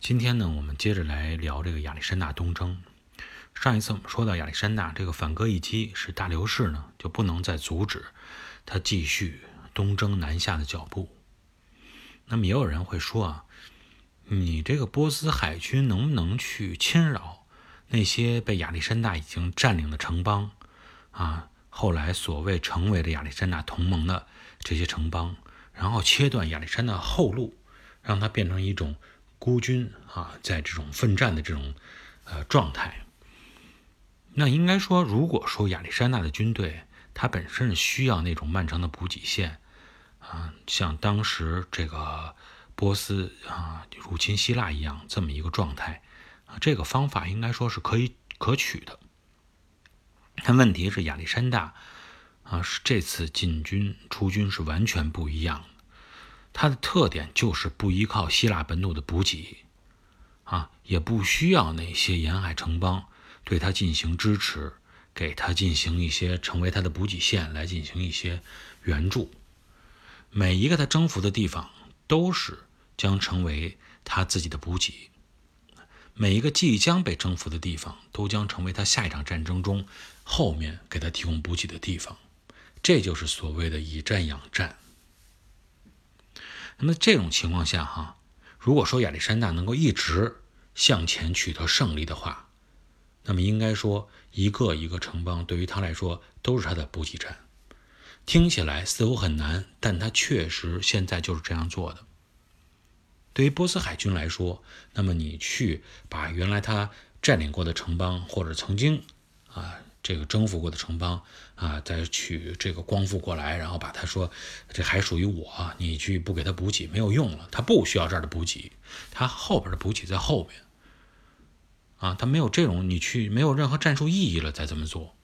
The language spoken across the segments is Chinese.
今天呢，我们接着来聊这个亚历山大东征。上一次我们说到亚历山大这个反戈一击，使大流士呢就不能再阻止他继续东征南下的脚步。那么也有人会说啊，你这个波斯海军能不能去侵扰那些被亚历山大已经占领的城邦啊？后来所谓成为了亚历山大同盟的这些城邦，然后切断亚历山大后路，让他变成一种。孤军啊，在这种奋战的这种呃状态，那应该说，如果说亚历山大的军队，它本身是需要那种漫长的补给线啊，像当时这个波斯啊入侵希腊一样这么一个状态啊，这个方法应该说是可以可取的。但问题是，亚历山大啊，是这次进军出军是完全不一样。它的特点就是不依靠希腊本土的补给，啊，也不需要那些沿海城邦对它进行支持，给它进行一些成为它的补给线来进行一些援助。每一个他征服的地方都是将成为他自己的补给，每一个即将被征服的地方都将成为他下一场战争中后面给他提供补给的地方。这就是所谓的以战养战。那么这种情况下，哈，如果说亚历山大能够一直向前取得胜利的话，那么应该说一个一个城邦对于他来说都是他的补给站。听起来似乎很难，但他确实现在就是这样做的。对于波斯海军来说，那么你去把原来他占领过的城邦或者曾经啊。这个征服过的城邦啊，再取这个光复过来，然后把他说这还属于我，你去不给他补给没有用了，他不需要这儿的补给，他后边的补给在后边啊，他没有这种你去没有任何战术意义了，再这么做，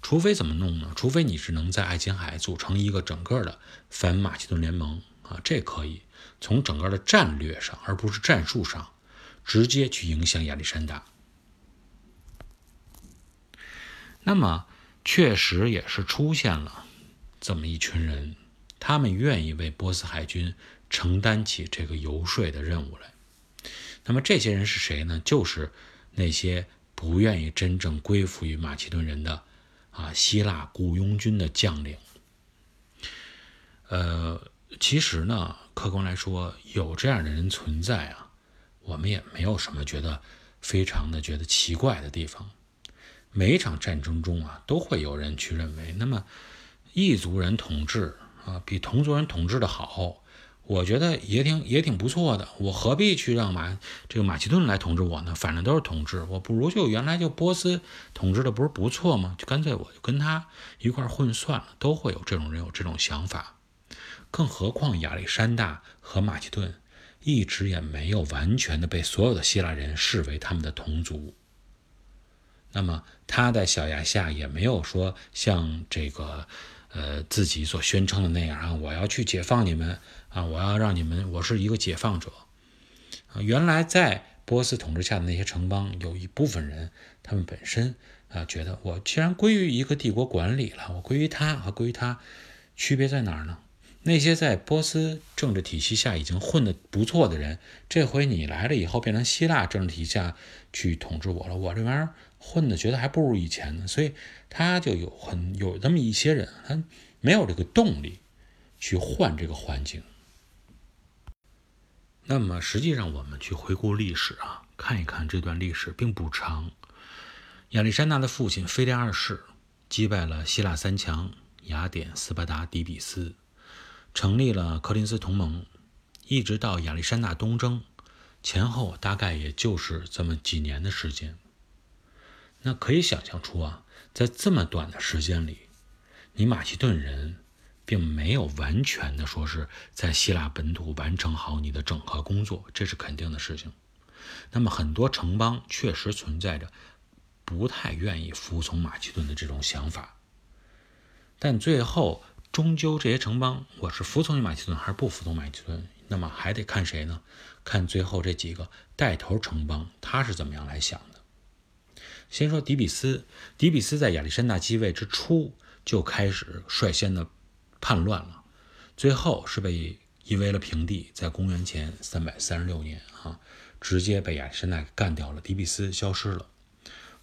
除非怎么弄呢？除非你是能在爱琴海组成一个整个的反马其顿联盟啊，这可以从整个的战略上，而不是战术上，直接去影响亚历山大。那么，确实也是出现了这么一群人，他们愿意为波斯海军承担起这个游说的任务来。那么这些人是谁呢？就是那些不愿意真正归附于马其顿人的啊希腊雇佣军的将领。呃，其实呢，客观来说，有这样的人存在啊，我们也没有什么觉得非常的觉得奇怪的地方。每一场战争中啊，都会有人去认为，那么异族人统治啊，比同族人统治的好，我觉得也挺也挺不错的。我何必去让马这个马其顿来统治我呢？反正都是统治，我不如就原来就波斯统治的不是不错吗？就干脆我就跟他一块混算了。都会有这种人有这种想法，更何况亚历山大和马其顿一直也没有完全的被所有的希腊人视为他们的同族。那么他在小亚下也没有说像这个，呃，自己所宣称的那样啊，我要去解放你们啊，我要让你们，我是一个解放者啊。原来在波斯统治下的那些城邦，有一部分人，他们本身啊，觉得我既然归于一个帝国管理了，我归于他和归于他，区别在哪儿呢？那些在波斯政治体系下已经混得不错的人，这回你来了以后，变成希腊政治体系下去统治我了，我这玩意儿。混的觉得还不如以前呢，所以他就有很有这么一些人，他没有这个动力去换这个环境。那么实际上，我们去回顾历史啊，看一看这段历史并不长。亚历山大的父亲腓力二世击败了希腊三强雅典、斯巴达、底比斯，成立了柯林斯同盟，一直到亚历山大东征前后，大概也就是这么几年的时间。那可以想象出啊，在这么短的时间里，你马其顿人并没有完全的说是在希腊本土完成好你的整合工作，这是肯定的事情。那么很多城邦确实存在着不太愿意服从马其顿的这种想法，但最后终究这些城邦，我是服从于马其顿还是不服从马其顿，那么还得看谁呢？看最后这几个带头城邦他是怎么样来想。先说迪比斯，迪比斯在亚历山大继位之初就开始率先的叛乱了，最后是被夷为了平地，在公元前三百三十六年啊，直接被亚历山大干掉了，迪比斯消失了。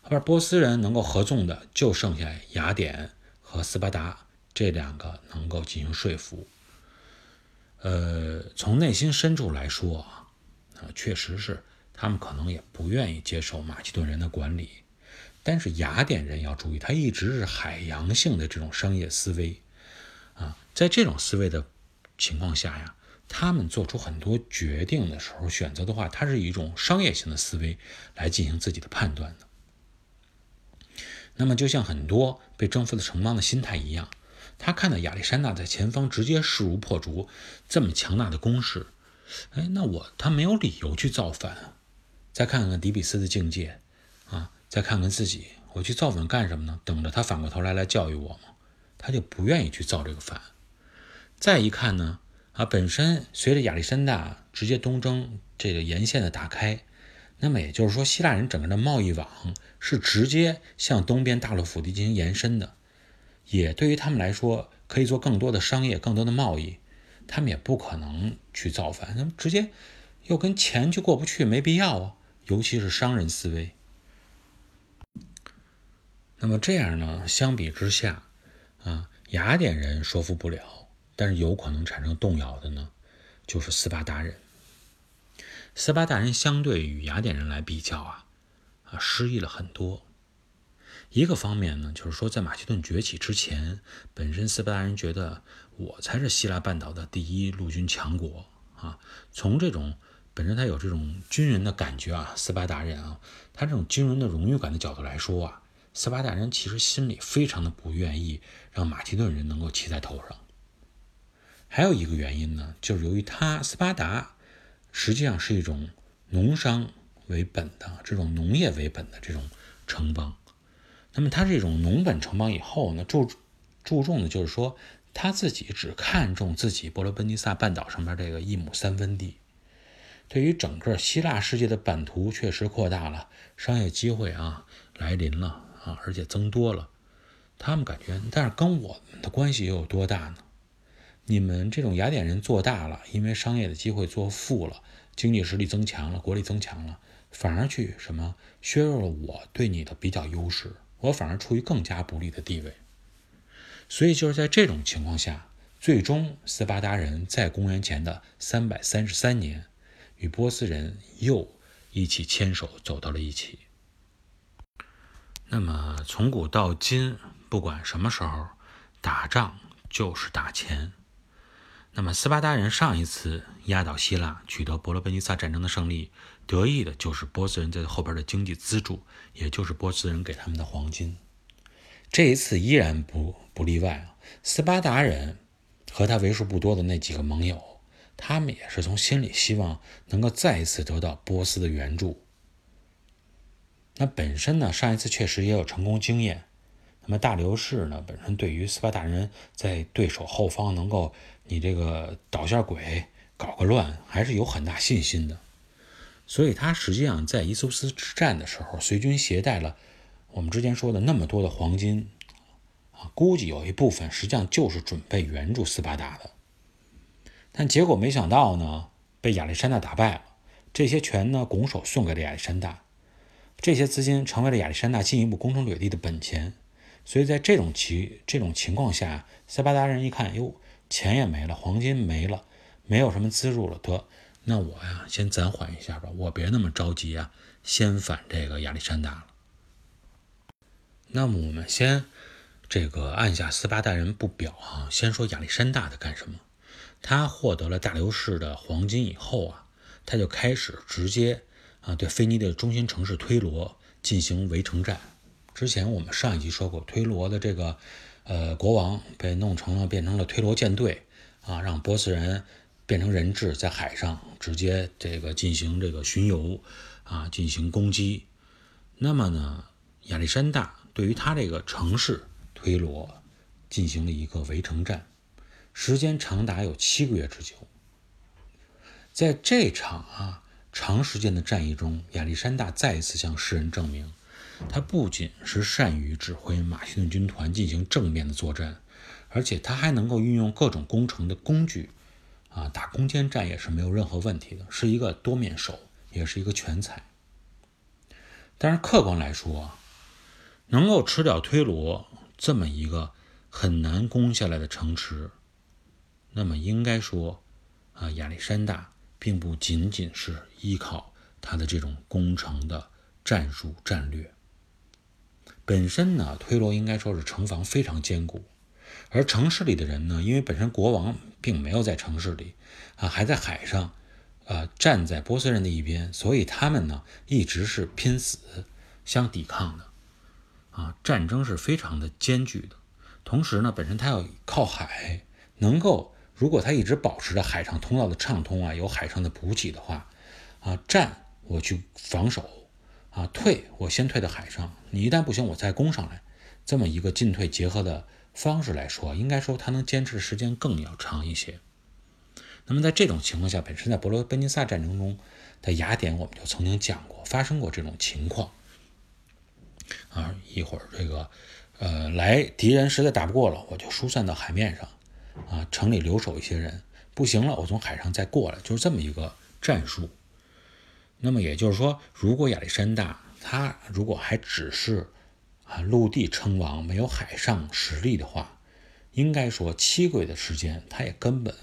后边波斯人能够合纵的就剩下雅典和斯巴达这两个能够进行说服。呃，从内心深处来说啊，啊，确实是他们可能也不愿意接受马其顿人的管理。但是雅典人要注意，他一直是海洋性的这种商业思维啊，在这种思维的情况下呀，他们做出很多决定的时候，选择的话，他是以一种商业性的思维来进行自己的判断的。那么，就像很多被征服的城邦的心态一样。他看到亚历山大在前方直接势如破竹，这么强大的攻势，哎，那我他没有理由去造反啊。再看看迪比斯的境界，啊，再看看自己，我去造反干什么呢？等着他反过头来来教育我吗？他就不愿意去造这个反。再一看呢，啊，本身随着亚历山大直接东征这个沿线的打开，那么也就是说，希腊人整个的贸易网是直接向东边大陆腹地进行延伸的。也对于他们来说，可以做更多的商业、更多的贸易，他们也不可能去造反，那么直接又跟钱就过不去，没必要啊。尤其是商人思维。那么这样呢，相比之下，啊，雅典人说服不了，但是有可能产生动摇的呢，就是斯巴达人。斯巴达人相对于雅典人来比较啊，啊，失意了很多。一个方面呢，就是说，在马其顿崛起之前，本身斯巴达人觉得我才是希腊半岛的第一陆军强国啊。从这种本身他有这种军人的感觉啊，斯巴达人啊，他这种军人的荣誉感的角度来说啊，斯巴达人其实心里非常的不愿意让马其顿人能够骑在头上。还有一个原因呢，就是由于他斯巴达实际上是一种农商为本的这种农业为本的这种城邦。那么他这种农本城邦以后呢，注注重的就是说，他自己只看重自己伯罗奔尼撒半岛上面这个一亩三分地，对于整个希腊世界的版图确实扩大了，商业机会啊来临了啊，而且增多了。他们感觉，但是跟我们的关系又有多大呢？你们这种雅典人做大了，因为商业的机会做富了，经济实力增强了，国力增强了，反而去什么削弱了我对你的比较优势。我反而处于更加不利的地位，所以就是在这种情况下，最终斯巴达人在公元前的三百三十三年，与波斯人又一起牵手走到了一起。那么从古到今，不管什么时候打仗，就是打钱。那么斯巴达人上一次压倒希腊，取得伯罗奔尼撒战争的胜利，得意的就是波斯人在后边的经济资助，也就是波斯人给他们的黄金。这一次依然不不例外啊！斯巴达人和他为数不多的那几个盟友，他们也是从心里希望能够再一次得到波斯的援助。那本身呢，上一次确实也有成功经验。那么大流士呢，本身对于斯巴达人在对手后方能够你这个捣下鬼、搞个乱，还是有很大信心的。所以他实际上在伊苏斯之战的时候，随军携带了我们之前说的那么多的黄金啊，估计有一部分实际上就是准备援助斯巴达的。但结果没想到呢，被亚历山大打败了。这些权呢，拱手送给了亚历山大，这些资金成为了亚历山大进一步攻城略地的本钱。所以在这种情这种情况下，斯巴达人一看，哟，钱也没了，黄金没了，没有什么资助了，得，那我呀，先暂缓一下吧，我别那么着急啊，先反这个亚历山大了。那么我们先这个按下斯巴达人不表啊，先说亚历山大的干什么？他获得了大流士的黄金以后啊，他就开始直接啊对腓尼的中心城市推罗进行围城战。之前我们上一集说过，推罗的这个呃国王被弄成了变成了推罗舰队啊，让波斯人变成人质，在海上直接这个进行这个巡游啊，进行攻击。那么呢，亚历山大对于他这个城市推罗进行了一个围城战，时间长达有七个月之久。在这场啊长时间的战役中，亚历山大再一次向世人证明。他不仅是善于指挥马其顿军团进行正面的作战，而且他还能够运用各种攻城的工具，啊，打攻坚战也是没有任何问题的，是一个多面手，也是一个全才。但是客观来说，能够吃掉推罗这么一个很难攻下来的城池，那么应该说，啊，亚历山大并不仅仅是依靠他的这种攻城的战术战略。本身呢，推罗应该说是城防非常坚固，而城市里的人呢，因为本身国王并没有在城市里，啊，还在海上。呃，站在波斯人的一边，所以他们呢一直是拼死相抵抗的，啊，战争是非常的艰巨的。同时呢，本身他要靠海，能够如果他一直保持着海上通道的畅通啊，有海上的补给的话，啊，战我去防守，啊，退我先退到海上，你一旦不行，我再攻上来，这么一个进退结合的方式来说，应该说他能坚持的时间更要长一些。那么在这种情况下，本身在伯罗奔尼撒战争中的雅典，我们就曾经讲过，发生过这种情况。啊，一会儿这个，呃，来敌人实在打不过了，我就疏散到海面上，啊，城里留守一些人，不行了，我从海上再过来，就是这么一个战术。那么也就是说，如果亚历山大他如果还只是啊陆地称王，没有海上实力的话，应该说七个月的时间，他也根本。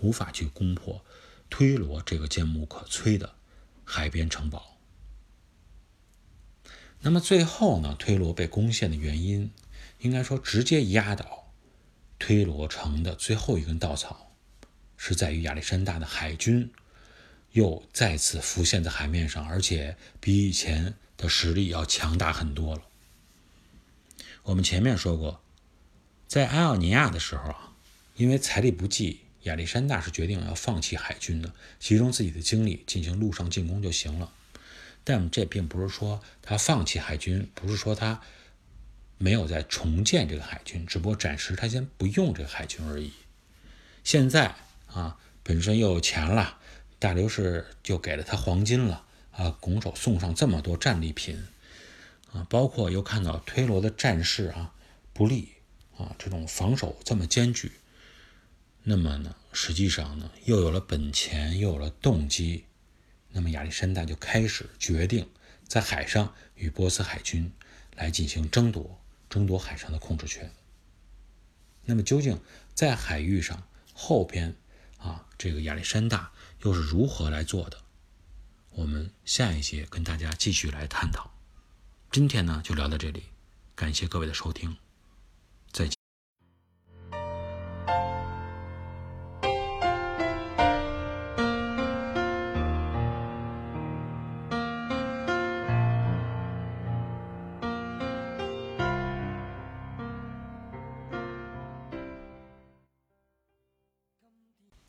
无法去攻破推罗这个坚不可摧的海边城堡。那么最后呢？推罗被攻陷的原因，应该说直接压倒推罗城的最后一根稻草，是在于亚历山大的海军又再次浮现在海面上，而且比以前的实力要强大很多了。我们前面说过，在埃奥尼亚的时候啊，因为财力不济。亚历山大是决定要放弃海军的，集中自己的精力进行陆上进攻就行了。但这并不是说他放弃海军，不是说他没有在重建这个海军，只不过暂时他先不用这个海军而已。现在啊，本身又有钱了，大流士就给了他黄金了啊，拱手送上这么多战利品啊，包括又看到推罗的战事啊不利啊，这种防守这么艰巨。那么呢，实际上呢，又有了本钱，又有了动机，那么亚历山大就开始决定在海上与波斯海军来进行争夺，争夺海上的控制权。那么究竟在海域上后边啊，这个亚历山大又是如何来做的？我们下一节跟大家继续来探讨。今天呢，就聊到这里，感谢各位的收听。